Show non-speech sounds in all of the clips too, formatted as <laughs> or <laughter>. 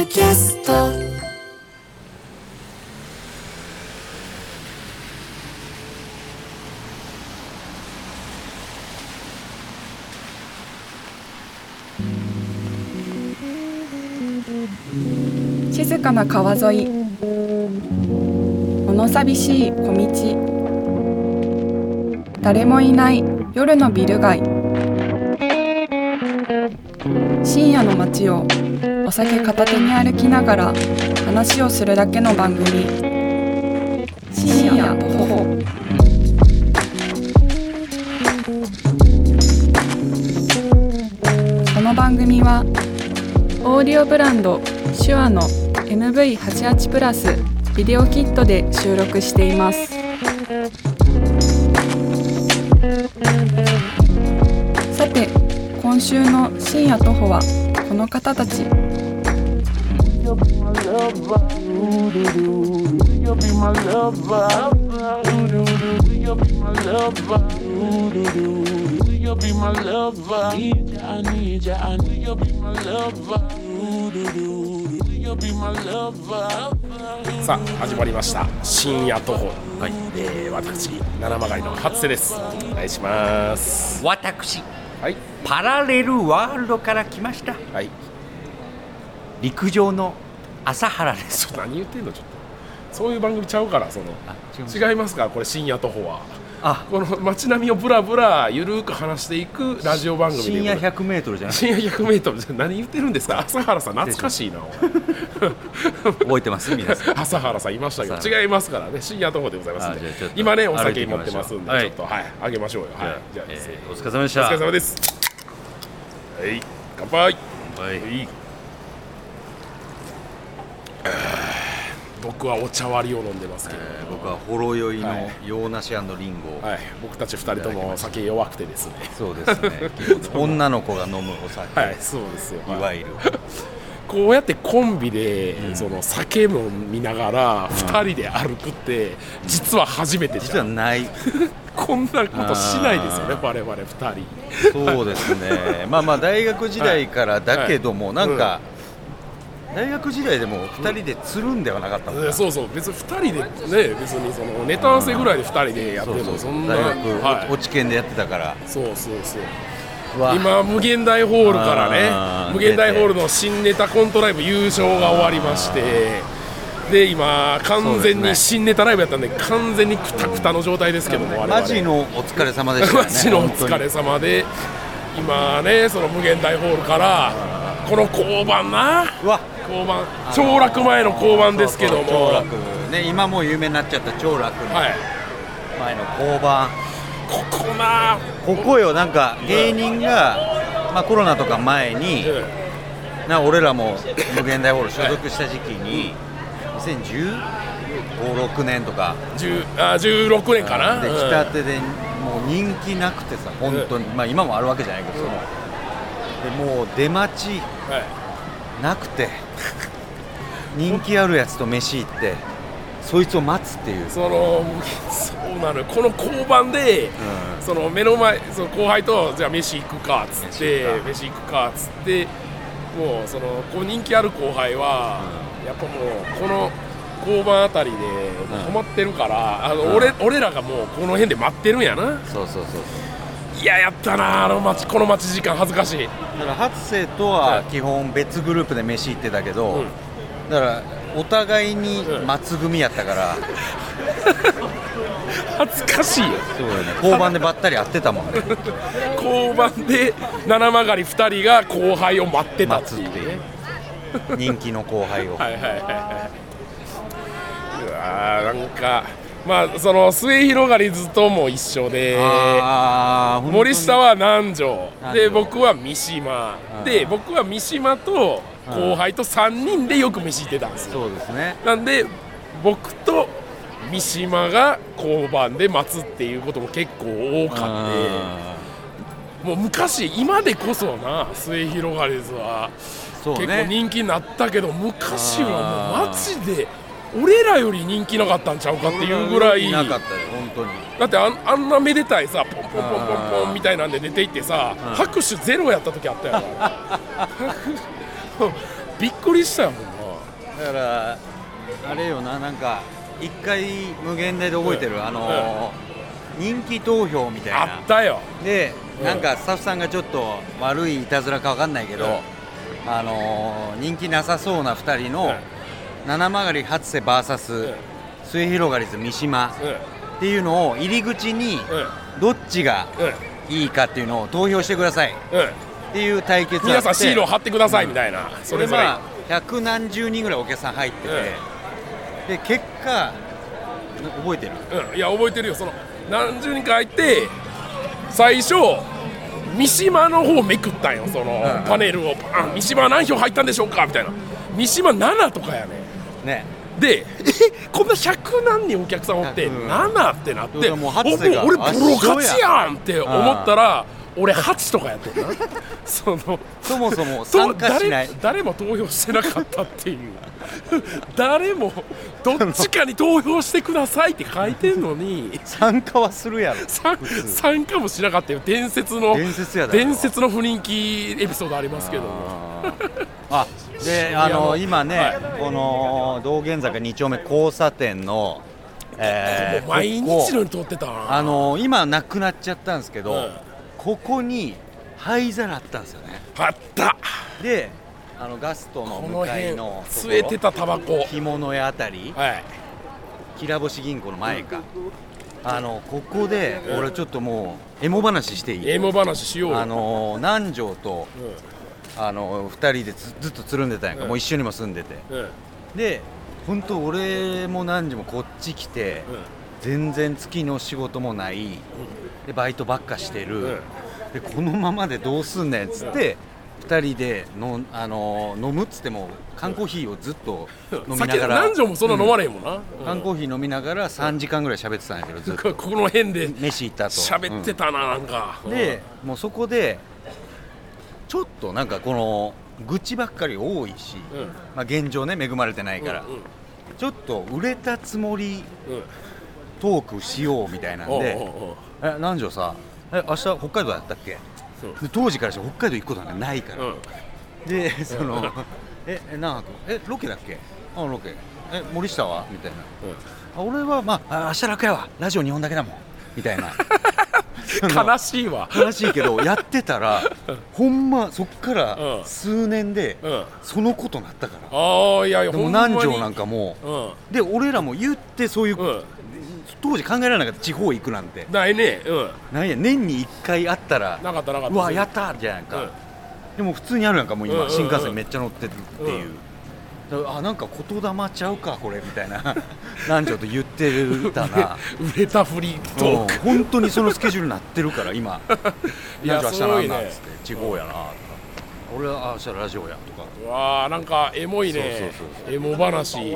ドキャスト。静かな川沿い。物寂しい小道。誰もいない夜のビル街。深夜の街をお酒片手に歩きながら話をするだけの番組。深夜徒歩この番組はオーディオブランド手話の MV88 プラスビデオキットで収録しています。さて今週の深夜徒歩はこの方たち。さあ始まりました深夜徒歩はい、えー、私七曲りの初瀬ですお願いします私はいパラレルワールドから来ましたはい陸上の朝原です。ちょっと何言ってんのちょっと。そういう番組ちゃうからその。あ違います。かこれ深夜徒歩は。あ。この街並みをブラブラゆるく話していくラジオ番組で深夜 100m じゃない？深夜 100m じゃ何言ってるんですか？朝原さん懐かしいな。<laughs> 覚えてます？皆さん。<laughs> 朝原さんいましたけさど違いますからね。深夜徒歩でございますんで。今ねお酒持ってますんで、はいちょっとはい。あげましょうよ。はい。じゃあ、えせーーお疲れ様でしおた疲れ様です。はい。乾杯。はいはい僕はお茶割りを飲んでますけど、えー僕はほろ酔いのはい。洋梨リンゴはい、僕たち二人とも酒弱くてですね。そうですね。<laughs> 女の子が飲むお酒、はい。そうですよ、い。わゆる。こうやってコンビで、その酒飲みながら二人で歩くって実は初めてじ実ゃん、はない。<laughs> こんなことしないですよね我々二人。そうですね。まあまあ大学時代からだけども、なんか、大学時代でも2人でつるんではなかったのか、ねそうそう。別に二人でね別にそのネタ合わせぐらいで二人でやってもそんな大学、はい。落ち研でやってたから。そうそうそう。今無限大ホールからあねー無限大ホールの新ネタコントライブ優勝が終わりましてで今完全に新ネタライブやったんで完全にクタクタの状態ですけどもマジのお疲れ様でしたよね。<laughs> マジのお疲れ様で今ねその無限大ホールからこの交番な。交番。長楽前の交番ですけども。長楽ね今もう有名になっちゃった長楽のはい。前の交番、ここな。ここよなんか芸人が、まあ、コロナとか前にな俺らも無限大ホール所属した時期に2015、6年とか。10あ16年かな。でうん来たてでもう人気なくてさ本当に、まあ今もあるわけじゃないけどそのでもう出待ちはい。なくて人気あるやつと飯行ってそいつを待つっていう。そのそうなのよ。この交番で、ん。その目の前その後輩とじゃあ飯行くかっつって飯行くか。っつってもうそのこう人気ある後輩は、やっぱもうこの交番あたりで止まってるから、あのうん俺俺らがもうこの辺で待ってるんやな。そうそうそういややったなあの待ちこの待ち時間恥ずかしい。だから初瀬とははい。基本別グループで飯行ってたけど、うん。だからお互いにうん。松組やったから、<laughs> 恥ずかしいよ。そうよね。交番でばったり会ってたもんね。<laughs> 交番で七曲り2人が後輩を待ってたっていう待つっていう。ね人気の後輩を、はいはいはいはい。うわーなんかまあその末広がりずとも一緒で森下は南條。で僕は三島。うんで僕は三島と後輩と3人でよく飯行ってたんですよ。そうですね。なんで僕と三島が交番で待つっていうことも結構多かってもう昔今でこそな末広がりずは。結構ね人気になったけど昔はもうマジで俺らより人気なかったんちゃうかっていうぐらい。なかったよ本当に。だってあんあんなめでたいさポンポンポンポンポンみたいなんで出ていってさ拍手ゼロやった時あったよな <laughs> びっくりしたよだからあれよななんか一回無限大で覚えてる、あのー人気投票みたいあなったよ。で、うん。なんかスタッフさんがちょっと悪いいたずらかわかんないけど、うん。あのー人気なさそうな2人の、七曲り初瀬 VS、うん末広がりず三島うんっていうのを入り口にうんどっちがうんいいかっていうのを投票してくださいっうんていう対決皆さんシールを貼貼ってくださいみたいな、それぞれ、まあ百何十人ぐらいお客さん入ってて、で結果覚えてる？うん、いや覚えてるよ。その何十人か入って最初三島の方めくったんよ。その、うん。パネルを。パン三島何票入ったんでしょうか？みたいな。三島7とかやねね。でえこんな100何人お客さんおって100 7ってなってもうもう俺ボロ勝ちやんって思ったら俺8とかやってんな <laughs> そのそもそもと参加しない。誰誰も投票してなかったっていう。<laughs> 誰もどっちかに投票してくださいって書いてんのに。参加はするやろ。<laughs> 参参加もしなかったよ。伝説の伝説や伝説の不人気エピソードありますけど。もあいやもうの今ね、はい。この道玄坂2丁目交差点の、えー毎日のように通ってたなあの今なくなっちゃったんですけど、うん。ここに灰皿あったんですよね。あった。であのガストの向かい辺の吸えてたタバコ。干物屋あたりはい。きらぼし銀行の前か、あのここで俺ちょっともうエモ話していい？エモ話しようよ。あの南條とうあの2人でずずっとつるんでたんやんか、うんもう一緒にも住んでて。んうんで本当俺も南條もこっち来て、うん全然月の仕事もない。でバイトばっかしてる、うんでこのままでどうすんねんっつって、2人での、あのー飲むっつっても缶コーヒーをずっと飲みながら。何錠もそんな飲まれへんもんな、うん。缶コーヒー飲みながら3時間ぐらい喋ってたんやけどずっと。ここの辺で飯行った後。喋ってたななんか、うん。でもうそこでちょっとなんかこの愚痴ばっかり多いし、うん。まあ、現状ね恵まれてないから、うんうん。ちょっと売れたつもりうんトークしようみたいなんでえ南條さえ明日北海道やったっけ？う。んで当時からして北海道行くことなんかないから、うん。でそのええ何泊えロケだっけ？あロケ。え森下は？みたいな。あ俺はまああ明日楽やわ。ラジオ2本だけだもん。みたいな悲しいわ。悲しいけどやってたらほんまそっからうん。数年でうん。そのことなったから。ああいやいや南條なんかもうん。うで俺らも言ってそういう、うん。当時考えられなかった。地方行くなんて。ないね。うん。なんや年に1回あったらなかったなかった。うわやったじゃないか、うん。でも普通にあるやんかもう今、新幹線めっちゃ乗ってるっていう、あなんか言霊ちゃうかこれみたいな。<laughs> 南條と言ってたな。<laughs> 売れたフリートう本当にそのスケジュールになってるから今。いや明日なんだすごいね。っつって地方やなとか。俺はあ明日ラジオやとか。うわあなんかエモいね。エモ話。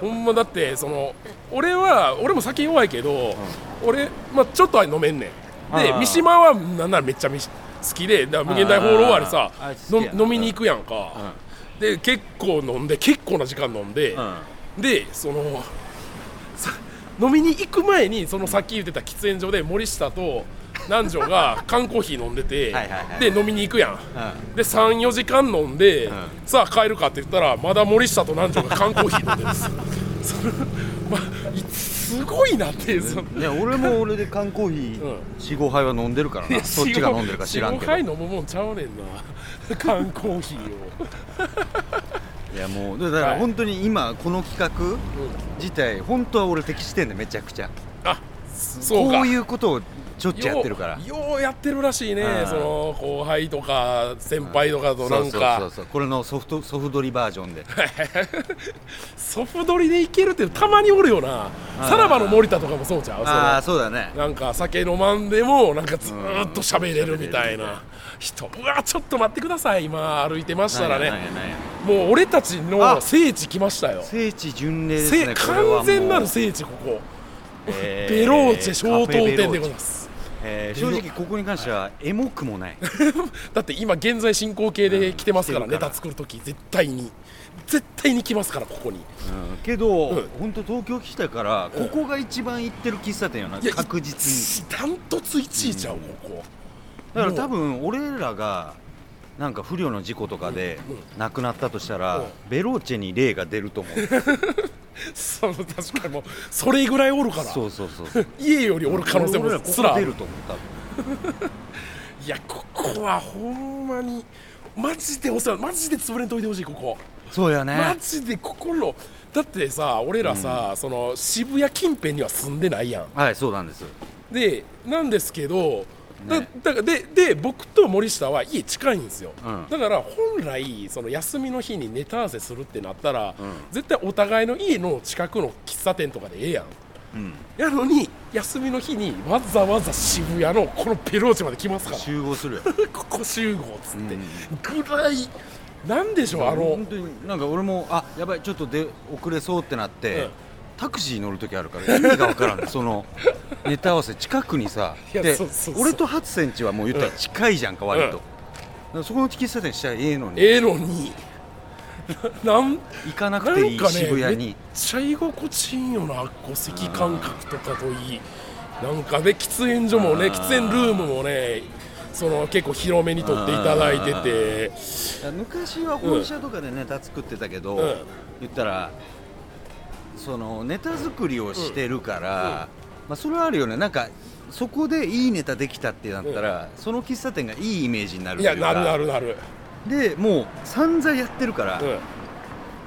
ほんまだってその俺は俺も酒弱いけど、俺、まあ、ちょっとは飲めんねん。で三島はなんならめっちゃみ好きでだ無限大ホール終わりさあああいつ好きやなの飲みに行くやんか、で結構飲んで結構な時間飲んで、でそのさ飲みに行く前にそのさっき言ってた喫煙所で森下と南條が <laughs> 缶コーヒー飲んでてで飲みに行くやん、うで34時間飲んで、ん。さあ帰るかって言ったらまだ森下と南條が缶コーヒー飲んでるんです。それまあいすごいなってそのんいや俺も俺で缶コーヒうん。ー45杯は飲んでるからな。そっちが飲んでるか知らんけど。45杯飲むもんちゃうねんな。缶コーヒーを。<laughs> いやもうだからはい。本当に今この企画自体本当は俺適してんでめちゃくちゃ。あそうか。こういうことをちょっちゅうやってるから。ようやってるらしいねうん。その後輩とか先輩とかとなんそうそうかそうそう。これのソフトソフトリバージョンで。<laughs> ソフトリでいけるってたまにおるよな。さらばの森田とかもそうちゃう？ああそうだね。なんか酒飲まんでもなんかずーっと喋れるみたいな。人うわちょっと待ってください。今歩いてましたらね。もう俺たちのあ聖地来ましたよ。聖地巡礼ですせね完全なる聖地ここ。えベローチェ小東店でございす、ますえー正直ここに関してはエモくもない。<laughs> だって今現在進行形で来てますから来てるからネタ作るとき絶対に。絶対に来ますからここに。うん。けど、うん。本当東京来たからここが一番行ってる喫茶店よな、確実に。ダントツ1位ちゃうここ。だから多分俺らがなんか不慮の事故とかでうんうん。亡くなったとしたら、うん。ベローチェに霊が出ると思う。その確かにもうそれぐらいおるから。そうそうそう <laughs> 家よりおる可能性もすら出ると思う多分。いやここはほんまにマジでお世話マジで潰れんといてほしいここ。そうやね。マジで心。だってさ俺らさ、その渋谷近辺には住んでないやん。はいそうなんです。でなんですけど、だね。だからでで僕と森下は家近いんですよ、うん。だから本来その休みの日にネタ合わせするってなったら、ん。絶対お互いの家の近くの喫茶店とかでええやん。うん。やのに休みの日にわざわざ渋谷のこのペローチまで来ますから。集合するよ <laughs> ここ集合っつって、うん。ぐらいなんでしょうあの。本当になんか俺もあやばいちょっとで遅れそうってなって、うんタクシー乗る時あるから意味が分からん <laughs> そのネタ合わせ近くにさで俺とハツセンチはもう言ったら近いじゃんか割と、だからそこの喫茶店したらええのに。ええのに。<laughs> ななん行かなくていいね渋谷に。めっちゃ居心地いいよなこう席感覚とかといい。なんかで喫煙所もね喫煙ルームもねその結構広めに取っていただいてて。昔は本社とかでネタ作ってたけど、うん。言ったらそのネタ作りをしてるから、まあ、それはあるよね。なんかそこでいいネタできたってなったら、その喫茶店がいいイメージになるといやなるなるなる。でもう散々やってるから,、か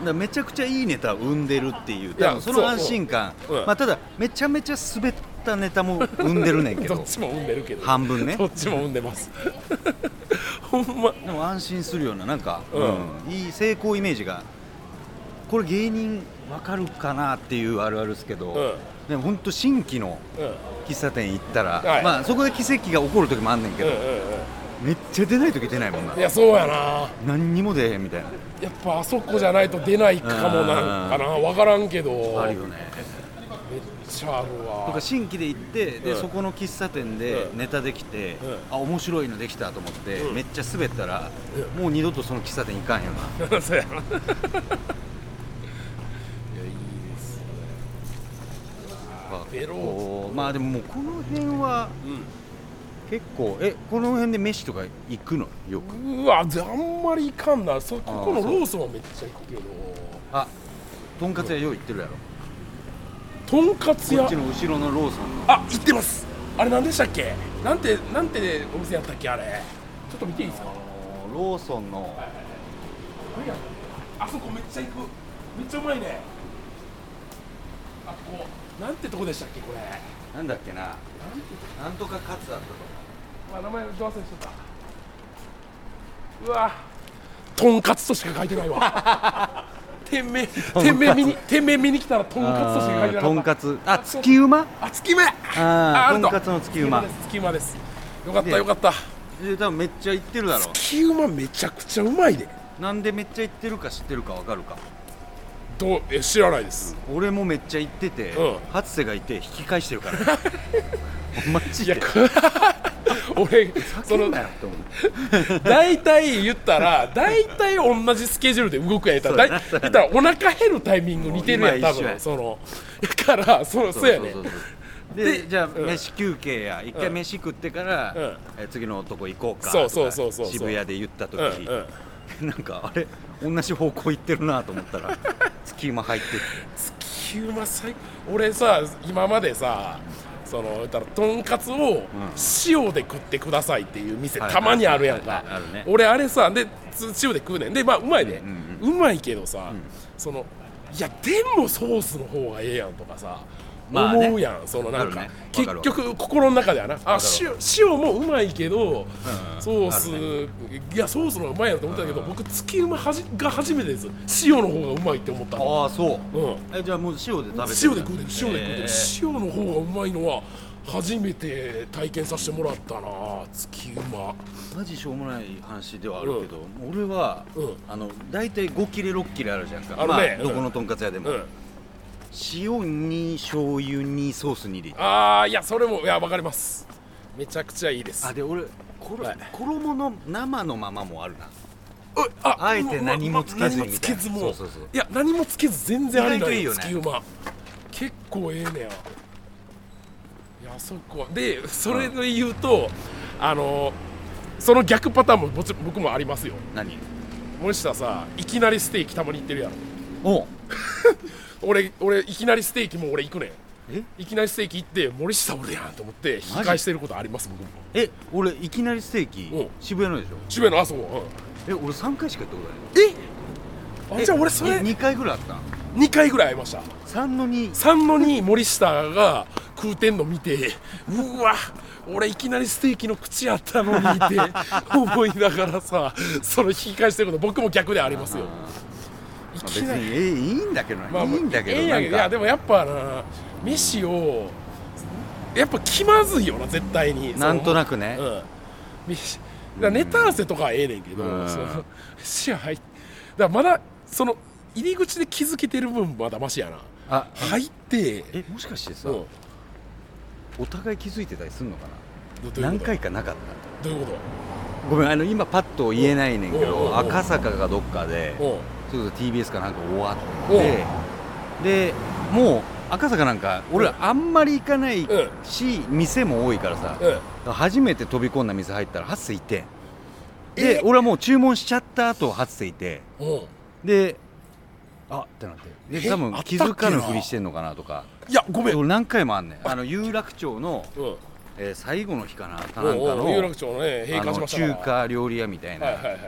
らめちゃくちゃいいネタを生んでるっていう。多分その安心感、まあ、ただめちゃめちゃ滑ったネタも生んでるねんけど。<laughs> どっちも産んでるけど。半分ね。どっちも産んでます。<laughs> ほんま。でも安心するようななんか、うん。うん。いい成功イメージが。これ芸人わかるかなっていうあるあるですけど、うん。でも本当新規のうん。喫茶店行ったら、はい。まあそこで奇跡が起こる時もあんねんけど、うんうんめっちゃ出ない時出ないもんな。うんいやそうやな。何にも出へんみたいな。やっぱあそこじゃないと出ないかもなんかな。分からんけど。あるよね。めっちゃあるわ。とか新規で行ってで、うん。そこの喫茶店でうん。ネタできて、うん。あ面白いのできたと思って、うん。めっちゃ滑ったら、もう二度とその喫茶店行かんよな。<laughs> そうやないやいいですねベロー。こうまあでももうこの辺は結構えこの辺で飯とか行くの？よく。うわであんまりいかんな。そここのローソンはめっちゃ行くけど。あとんかつ屋よう行ってるやろ。とんかつ屋？こっちの後ろのローソンあ行ってます。あれ何でしたっけ？なんてなんてお店やったっけあれ？ちょっと見ていいですか？ローソンの。あそこめっちゃ行く。めっちゃうまいね。あここなんてとこでしたっけこれ。なんだっけな。なんとかカツだったと。まあ名前ど忘れしとった。うわ。とんかつとしか書いてないわ。店名店名見に店名見に来たらとんかつとしか書いてなかった。とんかつ。あ月うまあ月目あと。んかつの月うまです月馬です。よかったでよかった。で多分めっちゃ行ってるだろ月馬めちゃくちゃうまいで。なんでめっちゃ行ってるか知ってるかわかるかどうえ知らないです。俺もめっちゃ行ってて、うん。初瀬がいて引き返してるから。<laughs> マジで。いやこ <laughs> 俺その叫んなよって。思う大体言ったら大体同じスケジュールで動くやったら。だ言ったらお腹減るタイミング似てるやん多今一緒や。分その。だからそのそうやねそうででじゃあ、うん。飯休憩や。一回飯食ってから、うん。え次のとこ行こうかそうとかそうそうそうそう。渋谷で言った時、うんうん。<laughs> なんかあれ同じ方向行ってるなと思ったら月馬入ってて。月馬最俺さ今までさその言ったらとんかつを塩で食ってくださいっていう店はいたまにあるやんか。ね。俺あれさでつ塩で食うねん。でまあうまいで、ううまいけどさ、そのいやでもソースの方がええやんとかさ、思うやんそのなんか。結局心の中ではな。あ塩塩もうまいけど、ソース、あるいやソースの方がうまいやと思ったけど、僕月うまはじが初めてです。塩の方がうまいって思ったの。ああそう。うん。えじゃあもう塩で食べてる塩で食うてる塩で食うてる、え。ー塩の方がうまいのは初めて体験させてもらったな月うま。マジしょうもない話ではあるけど、俺は、うん。あの大体5切れ6切れあるじゃんか。あるね。まあ、どこのとんかつ屋でも、うん塩に醤油にソースにでああいやそれもいやわかります。めちゃくちゃいいです。あで俺これ、はい。衣の生のままもあるな。うああえて何もつけずに何もつけずもそうそうそう。いや何もつけず全然ありない意外といいよね。月うま結構ええねや。いやそこでそれで言うと、あのその逆パターンももち僕もありますよ。何？森下さいきなりステーキたまに行ってるやろ。お <laughs> 俺俺いきなりステーキも俺行くねん。え？いきなりステーキ行って森下俺やんと思って引き返してることあります僕も。え俺いきなりステーキ？うん。渋谷のでしょ？渋谷のあそこ、え俺3回しか行ったことない。うん、あじゃあ俺それ2回ぐらいあった。2回ぐらい会いました。3の2 3の2森下が食うてんの見てうわ俺いきなりステーキの口やったのにって <laughs> 思いながらさその引き返してること僕も逆でありますよ。いまあ、別にえいいんだけどな、まあいいんだけどええやんいやでもやっぱな飯をやっぱ気まずいよな絶対に。なんとなくくね、うん。飯だネタ合わせとかはええねんけど、うん。その飯入っだまだその入り口で気づけてる分まだマシやな。あ入ってえもしかしてさ、うん。お互い気づいてたりすんのかな？何回かなかっどういうこたごめんあの今パッと言えないねんけど赤坂かどっかでとそれこそ TBS かなんか終わうんってでもう赤坂なんか俺らあんまり行かないうん。し店も多いからさうん。うん初めて飛び込んだ店入ったら初瀬いてえで俺はもう注文しちゃった後初瀬いて。う。んであってなって。でえ？多分気づかぬふりしてんのかなとか。いやごめん。俺何回もあんねん。あの有楽町の、うん。えー最後の日かなかおなんかの有楽町のね閉あの館しましたから。中華料理屋みたいな。はいはいはい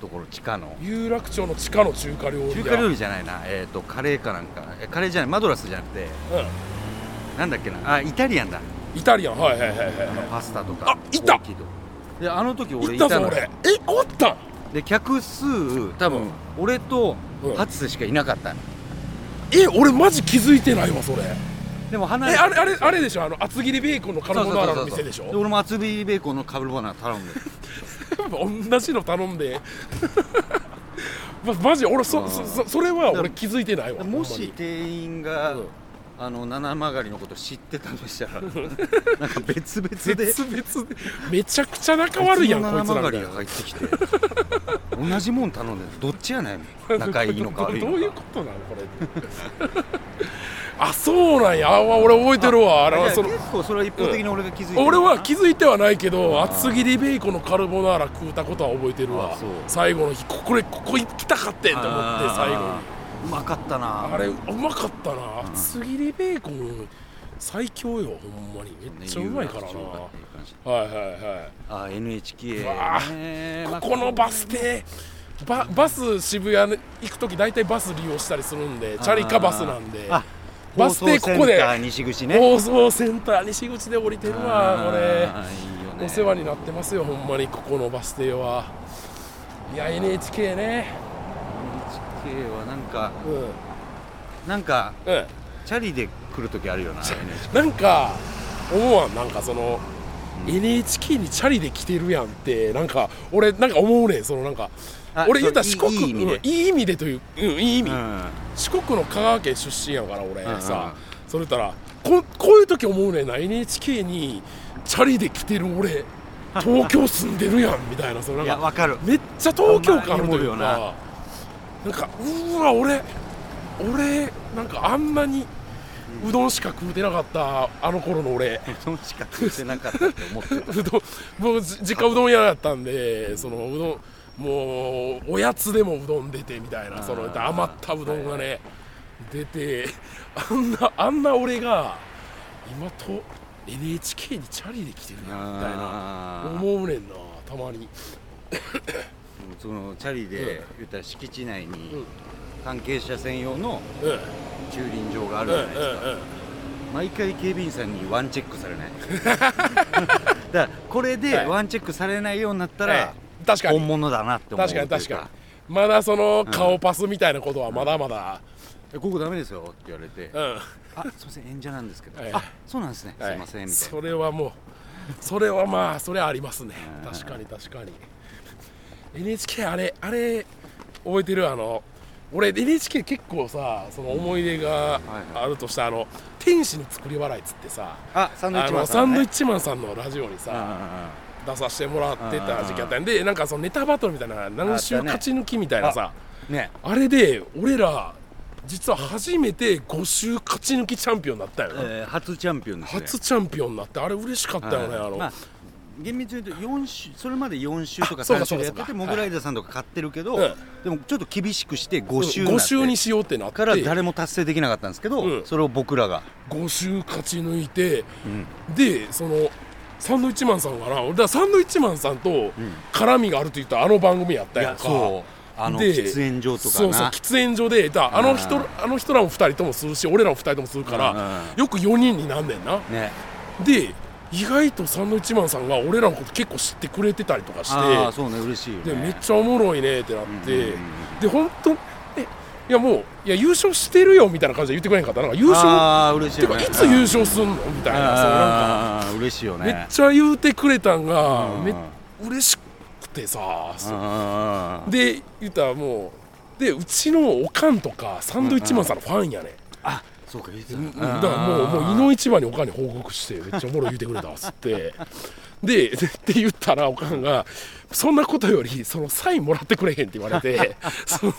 ところ地下の。有楽町の地下の中華料理屋。中華料理じゃないな。えっ、とカレーかなんか。えカレーじゃない。マドラスじゃなくて。うなんだっけな。あイタリアンだ。んイタリアン。はいはいはいはいパスタとかあいた。いとであの時俺いたの。俺。えおったん？で客数多分、うん。俺とうん。初瀬しかいなかったの。え俺マジ気づいてないわそれ。でも離えれあれあれあれでしょ？あの厚切りベーコンのカルボナーラの店でしょ？で俺も厚切りベーコンのカルボナーラ頼んで <laughs> 同じの頼んで。まマジ俺そうん。そそそれは俺気づいてないわ。もし店員が、うん。あの七曲りのこと知ってたとしたら <laughs> なんか別々で。別々で。めちゃくちゃ仲悪いやんこいつらが入ってきて。同じもん頼んでどっちやねん。仲いいのか悪い <laughs> どういうのかことなのこれあそうなんや。あ俺覚えてるわ。あれその結構それは一方的に俺が気づいてる。俺は気づいてはないけど厚切りベーコンのカルボナーラ食うたことは覚えてるわ。最後の日ここれここ行きたかってんと思って最後に。うまかったな。あれうまかったな。厚切りベーコン最強よほんまに。めっちゃうまいからな。有楽町かっていう感じはいはいはい。あ NHK ね。まあここのバス停ババス渋谷に行く時大体バス利用したりするんでチャリかバスなんで。あバス停ここで。放送センター西口ね放送センター西口で降りてるわこれ。ね。お世話になってますよほんまにここのバス停は。いや NHK ね。NHK はなんかうん。なんかうんチャリで来る時あるよななんか思わん？なんかその、NHK にチャリで来てるやんってなんか俺なんか思うねん。そのなんかあ俺言ったら四国いい意味で。という、うん、いい意味、うん。四国の香川県出身やから俺さ、それたらここういう時思うねんな。NHK にチャリで来てる俺 <laughs> 東京住んでるやんみたいな。そのいなんかやわかる。めっちゃ東京感あるというかな。んかうわ俺俺なんかあんなにうどんしか食うてなかったあの頃の俺。そのしか食ってなかったって思ってた。<laughs> うどんもうじ実家うどん屋だったんでそのうどんもうおやつでもうどん出てみたいなその余ったうどんがね出てあんなあんな俺が今と NHK にチャリで来てるやんみたいな思うねんなたまに。そのチャリで言ったら敷地内にうん関係者専用のうん。うん駐輪場があうんうんるじゃないですか。毎回警備員さんにワンチェックされない。<laughs> だからこれではい。ワンチェックされないようになったはいら確かに。本物だなって思う確かに確かに。まだその顔パスみたいなことはまだまだ。えここダメですよって言われて。うん。あすいません演者なんですけど、はい。あそうなんですね、はいすいませんみたいそれはもうそれはまあそれはありますね。うん。確かに確かに。NHK あれあれ覚えてる？あの俺 NHK 結構さその思い出がはいあるとしたあの天使の作り笑いっつってさなあサンドイッあチマンさん、サンドイッチマンさんのラジオにさ出させてもらってた時期あったんでなんかそのネタバトルみたいな何週勝ち抜きみたいなさうんね。あれで俺ら実は初めて5週勝ち抜きチャンピオンになったよな、えー初チャンピオンですね。初チャンピオンになってあれ嬉しかったよね、あの、まあ厳密に言うと4週それまで4週とかあそうか3週でやっててモグライダーさんとか買ってるけど、うんでもちょっと厳しくして5週5週にししようってなって。から誰も達成できなかったんですけど、うん。それを僕らが、5週勝ち抜いてうん。でそのサンドイッチマンさんがな俺らサンドイッチマンさんと絡みがあると言ったらあの番組やったいやんかあので喫煙所とかな。そうそう喫煙所でだあの人うん。あの人らも2人ともするし俺らも2人ともするから、よく4人になんねんな。ね。で意外とサンドイッチマンさんが俺らのこと結構知ってくれてたりとかしてああそうね嬉しいよね。でめっちゃおもろいねってなって、うんうんうん。で本当えいやもういや優勝してるよみたいな感じで言ってくれへんかったなんか優勝？ああ嬉しいてかよねいつ優勝すんのみたいなそうなんか嬉しいよね。めっちゃ言うてくれたんがうんめ嬉しくてさで言ったらもうでうちのおかんとかサンドイッチマンさんのファンやね、あそうかうんただからもうもう井の一番におかんに報告してめっちゃおもろい言うてくれたっつって。ででって言ったらおかんがそんなことよりそのサインもらってくれへんって言われて <laughs> その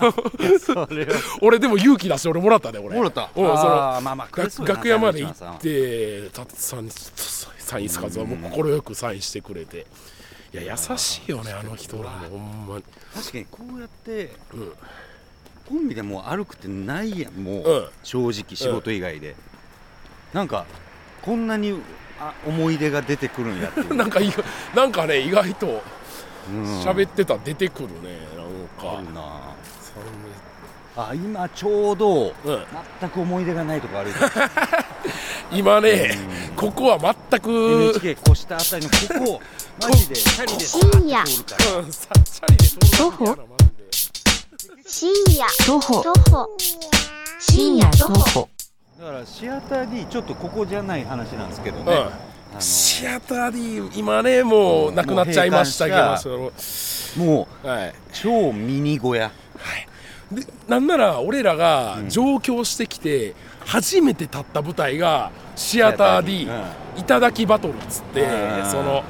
それは。俺でも勇気出して俺もらったで俺。もらった。うんそのまあまあ楽屋まで行ってたつさんにサインすかずはもう快くサインしてくれて。いや優しいよねあの人らもほんまに。確かにこうやってうんコンビでもう歩くってないやんもう、うん。正直仕事以外で、なんかこんなにあ思い出が出てくるんやっていう。<laughs> なんか意外なんかね意外とうん。喋ってたら出てくるねなんか。あるな。そあ今ちょうど、うん。全く思い出がないとこ歩いてる。<laughs> 今ねここは全く NHK 越したあたりのここマジでチャリで深夜。通るから。うん徒歩？深夜。徒歩。徒歩。深夜徒歩。だからシアター D ちょっとここじゃない話なんですけどね、シアター D 今ねもうなくなっちゃいましたけもうど閉もうはい。超ミニ小屋。でなんなら俺らが上京してきて初めて立った舞台がシアター D うん。頂きバトルっつってうん。その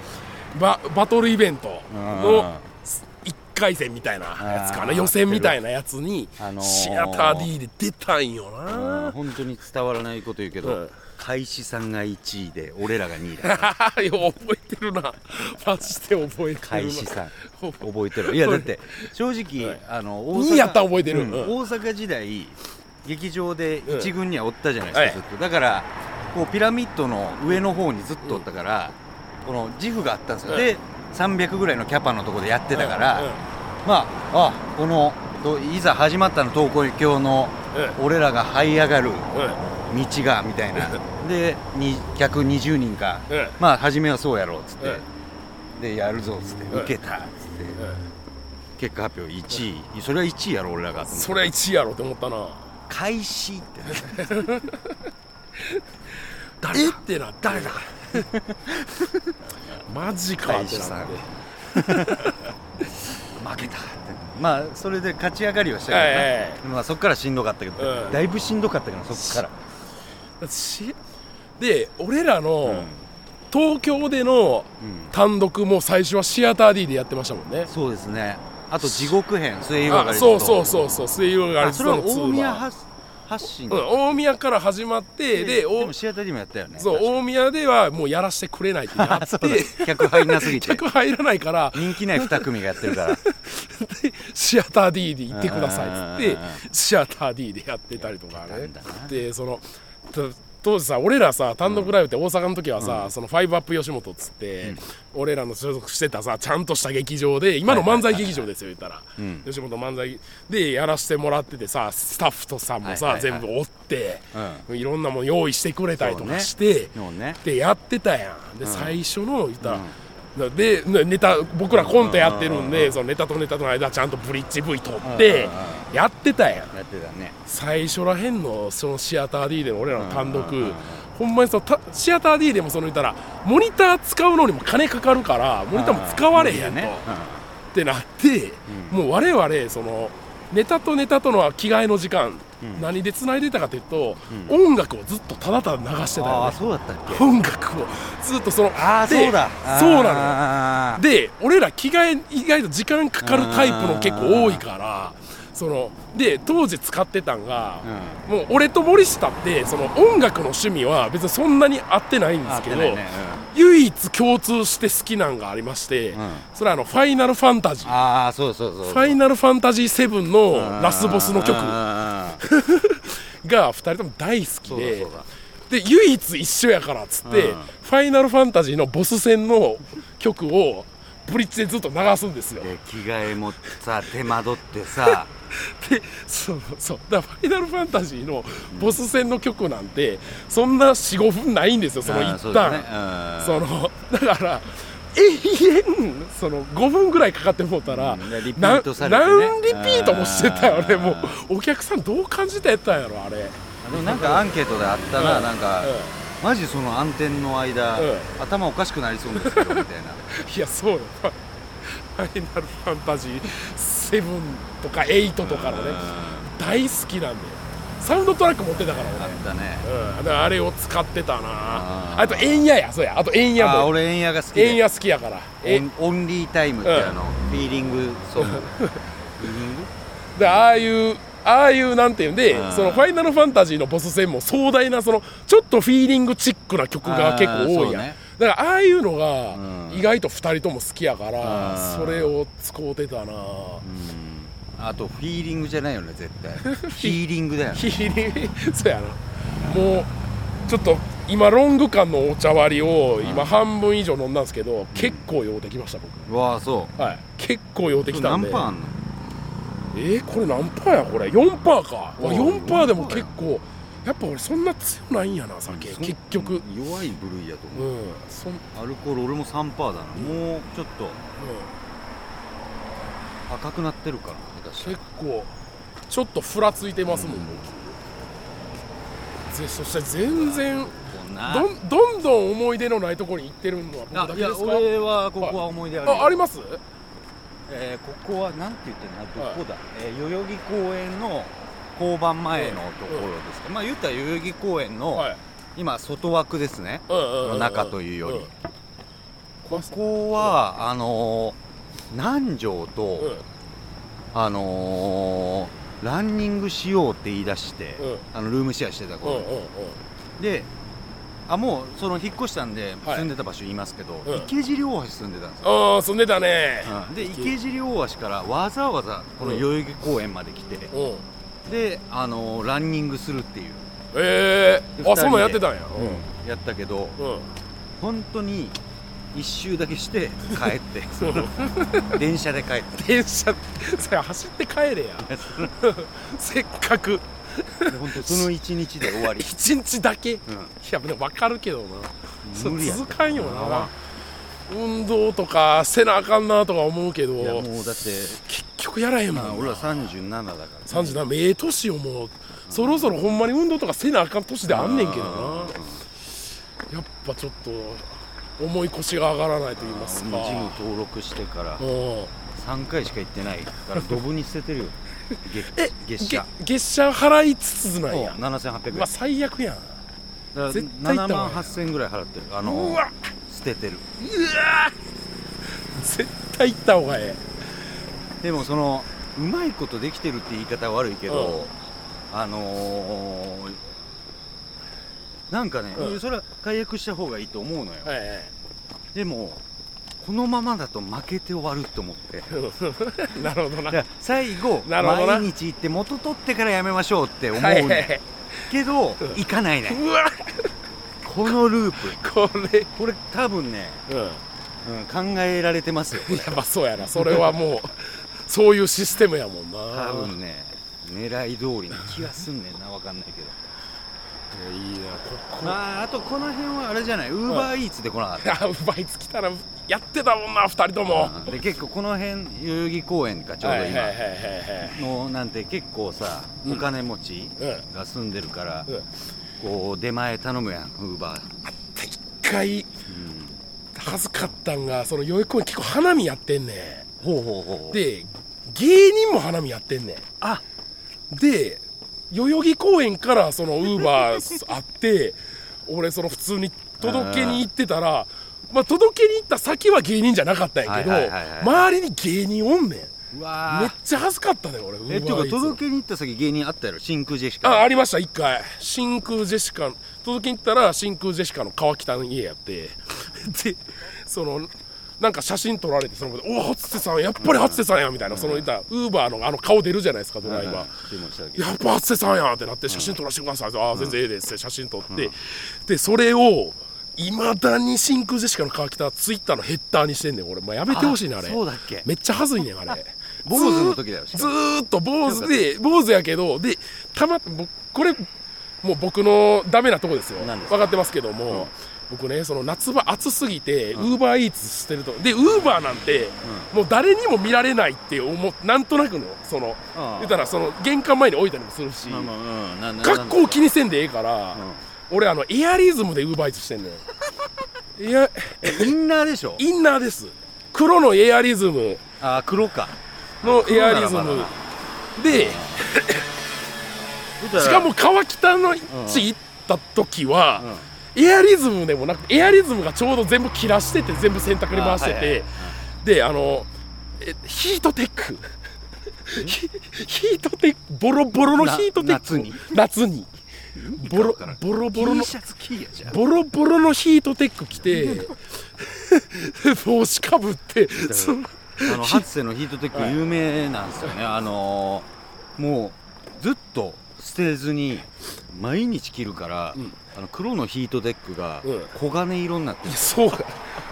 ババトルイベントうん。の1回戦みたいなやつかうな。ん予選みたいなやつにあのーシアター D で出たんようんな本当に伝わらないこと言うけど、うん。開始さんが1位で俺らが2位だ <laughs> 覚えてるな。マジで覚えてるな。開始さん。覚えてる。いやだって正直、はい。あの2位やったら覚えてる。うんうん。大阪時代劇場でうん。一軍にはおったじゃないですか、ずっと。だからこうピラミッドの上の方にずっとおったから、この自負があったんですよ、うんで300ぐらいのキャパのところでやってたから、うん。うんまああこのといざ始まったの東京のうん俺らが這い上がるうん道がみたいな。でに客20人か、うんまあ初めはそうやろうっつって、うんでやるぞっつって、うん受けたっつって、結果発表1位。それは1位やろ俺らがそれは1位やろって思ったな。開始って。<laughs> 誰だ？ってな誰だ？<laughs> マジかってなって負けた。ってまあそれで勝ち上がりはしたけどね、はいまあ、そっからしんどかったけど、うん。だいぶしんどかったけどそっから、しで俺らうん。の東京でのうん。単独も最初はシアター D でやってましたもんね。そうですね。あと地獄編末岩があそうそうそうそう水曜がりそれは。大宮発発信、うん、大宮から始まってででシアターでもやったよねそう大宮ではもうやらせてくれないってなって <laughs> 客入んなすぎて。客入らないから。人気ない2組がやってるから。<laughs> でシアター D で行ってくださいっつってシアター D でやってたりとかね。でそのた当時さ俺らさ単独ライブって大阪の時はさ、そのファイブアップ吉本っつって、俺らの所属してたさちゃんとした劇場で今の漫才劇場ですよ言ったら、ん。吉本漫才でやらせてもらっててさスタッフとさんもさ、全部おって、ういろんなもん用意してくれたりとかして、ね。でやってたやん。で、最初の言ったら、でねネタ僕らコントやってるんで、そのネタとネタとの間ちゃんとブリッジ V 取って、やってたやん。やってたね。最初らへんのそのシアター D での俺らの単独、ほんまにそのたシアター D でもその言ったらモニター使うのにも金かかるからモニターも使われへんと、ねってなって、もう我々そのネタとネタとの着替えの時間、何で繋いでたかというと、音楽をずっとただただ流してたよねああそうだったっけ？音楽をずっとそのああでそうだ。そうなので俺ら着替え意外と時間かかるタイプの結構多いからそので当時使ってたんが、もう俺と森下ってその音楽の趣味は別にそんなに合ってないんですけど、合ってないね。唯一共通して好きなんがありまして、ん。それはあのファイナルファンタジーああそうそうそう。ファイナルファンタジー7のラスボスの曲。あ <laughs> が2人とも大好きでで唯一一緒やからっつって、うん。ファイナルファンタジーのボス戦の曲をブリッジでずっと流すんですよ。で着替えもさ手間取ってさ <laughs> でそうそう。だからファイナルファンタジーのボス戦の曲なんてそんな45分ないんですよその一旦。そね。のだから永遠その5分ぐらいかかってもうたら、うんね。何リピートもしてたよねうん。もう。お客さんどう感じたやったんやろあれ。でもなんかアンケートであったな、うん。なんか、マジその暗転の間、うん。頭おかしくなりそうですけどみたいな。<laughs> いやそうよ。ファイナルファンタジー7とか8とかのね大好きなんでサウンドトラック持ってたからあ俺ったね。うん、だからあれを使ってたな。あとエンヤやそうや。あとエンヤも。俺エンヤが好きで。エンヤ好きやから。え。オン Only Time ってあの、ヒーリング。ソングヒーリング？でああいうああいうなんていうんでうんそのファイナルファンタジーのボス戦も壮大なそのちょっとヒーリングチックな曲が結構多いやん、だからああいうのがうん。意外と2人とも好きやからうん。それを使うてたな。あとフィーリングじゃないよね絶対。<laughs> ヒーリングだよね。ヒーリング。そうやな。もうちょっと今ロング缶のお茶割りを今半分以上飲んだんですけど結構酔うてきました僕。うわあそはい。結構酔うてうきたんで。何パーあんの？えー、これ何パーやこれ？4パーか。おう4パーでも4パー結構やっぱ俺そんな強ないんやな酒そ結局。弱い部類やとう思う、ん。そん、アルコール俺も3パーだな。もうちょっと。赤くなってるから結構ちょっとふらついてますもん、僕ぜそして全然どんどんどん思い出のないところに行ってるのは僕だけですか？俺はここは思い出あるよ。ああります？えーここはなんて言ってんのどこだ、えー代々木公園の交番前のところですか、まあ言ったら代々木公園の、はい。今外枠ですね、うんうんうんうん。中というより。ん。ここはあのー南條と、うん。あのーランニングしようって言い出して、うん。あのルームシェアしてた頃、うんうんうん。であもうその引っ越したんではい。住んでた場所言いますけど、うん。池尻大橋住んでたんですよ、ああ住んでたね。うん。で池。尻大橋からわざわざこの代々木公園まで来て、うんであのーランニングするっていう、ええ。であそんなんやってたんや。やったけどうん、うん本当に一周だけして帰って。<laughs> 電車で帰って。電車それ走って帰れや。<laughs> せっかく。本当その一日で終わり、一日だけ。いうん。やでも分かるけどな。無理や続かんよな。運動とかせなあかんなとか思うけど。いやもうだって、結局やらへんもんな。まあ、俺は37だから、37ええ年よもうそろそろほんまに運動とかせなあかん年であんねんけどな。やっぱちょっと重い腰が上がらないと言いますか。ジム登録してからうん。3回しか行ってないからドブに捨ててるよ。え月月謝。げ月謝払いつつなんや。7800円。うわ最悪やん。絶対行っ7万た方がいい8000円ぐらい払ってる。あうのわ。捨ててる。絶対行った方がえでもそのうまいことできてるって言い方は悪いけど、あのーなんかね、うん。それは解約した方がいいと思うのよ、えはいはい。でもこのままだと負けて終わると思って。<laughs> なるほどな。最後毎日行って元取ってからやめましょうって思うはいはいはい。けど行かないね。うわ。このループ。これ。これ多分ね、うん。うん、考えられてますよやっぱそうやな。それはもうそういうシステムやもんな。多分ね狙い通りな気がすんねんな分かんないけど。いやいいなここ。まああとこの辺はあれじゃない？ウーバーイーツで来なかった、あうまいつ来たらやってたもんな二人とも。うん。で結構この辺代々木公園かちょうどいはいはいはいのなんて結構さ、うん。お金持ちうん。が住んでるから、うん。こう出前頼むやんウーバー、一回。うん、恥ずかったんがその代々木公園結構花見やってんねほうほうほんで芸人も花見やってんねん。あ。で代々木公園からそのウーバーあって俺その普通に届けに行ってたらまあ届けに行った先は芸人じゃなかったんやけどはいはいはいはい。周りに芸人おんねん。めっちゃ恥ずかったね俺えっていうか届けに行った先芸人あったやろ？真空ジェシカあありました一回。真空ジェシカ届けに行ったら真空ジェシカの川北の家やって。でそのなんか写真撮られてその場で「おお初瀬さんやっぱり初瀬さんや」みたいなそのいたウーバーのあの顔出るじゃないですかドライバー、やっぱ初瀬さんやってなって写真撮らせてください、ああ全然ええですって写真撮って、でそれをいまだに真空ジェシカの川北ツイッターのヘッダーにしてんねん俺、まあ、やめてほしいねあれ。そうだっけ。めっちゃ恥ずいねんあれ。坊主の時だよしずっと坊主で坊主やけどでたまぼこれもう僕のダメなとこですよ。分か？ってますけども、僕ねその夏場暑すぎてウーバーイーツしてるとでウーバーなん。て、もう誰にも見られないって思うなんとなくのその言ったらその玄関前に置いたりもするし、格好気にせんでええから、俺あのエアリズムでウーバーイーツしてんのよ。<laughs> いやえインナーでしょ？インナーです。黒のエアリズム。あ黒か。のエアリズム。でしかも川北の地行った時は、エアリズムでもなくエアリズムがちょうど全部切らしてて全部洗濯に回してて、あはいはい。であのえヒートテック。ヒヒートテックボロボロのヒートテック。な夏に。ボロボロボロのボロボロのヒートテック着て <laughs> 帽子かぶってそのあの初瀬のヒートテック有名なんですよね、あのーもうずっと捨てずに毎日着るから、ん。あの黒のヒートテックがうん。黄金色になってる、そう。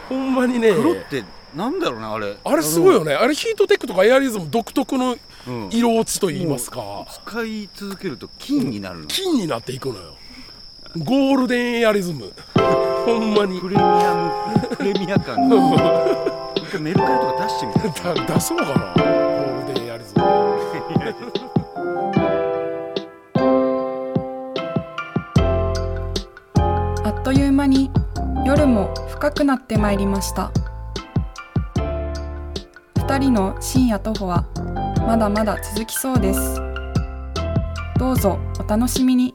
ほんまにね。黒ってなんだろうなあれ。あれすごいよね。あれヒートテックとかエアリズム独特のうん。色落ちと言いますか、使い続けると金になるの、金になっていくのよ。ゴールデンエアリズム。<laughs> ほんまに。プレミアムプレミア感の <laughs> 一回メルカリとか出してみただ出そうかな。ゴールデンエアリズム <laughs> 間に夜も深くなってまいりました。2人の深夜徒歩はまだまだ続きそうです。どうぞお楽しみに。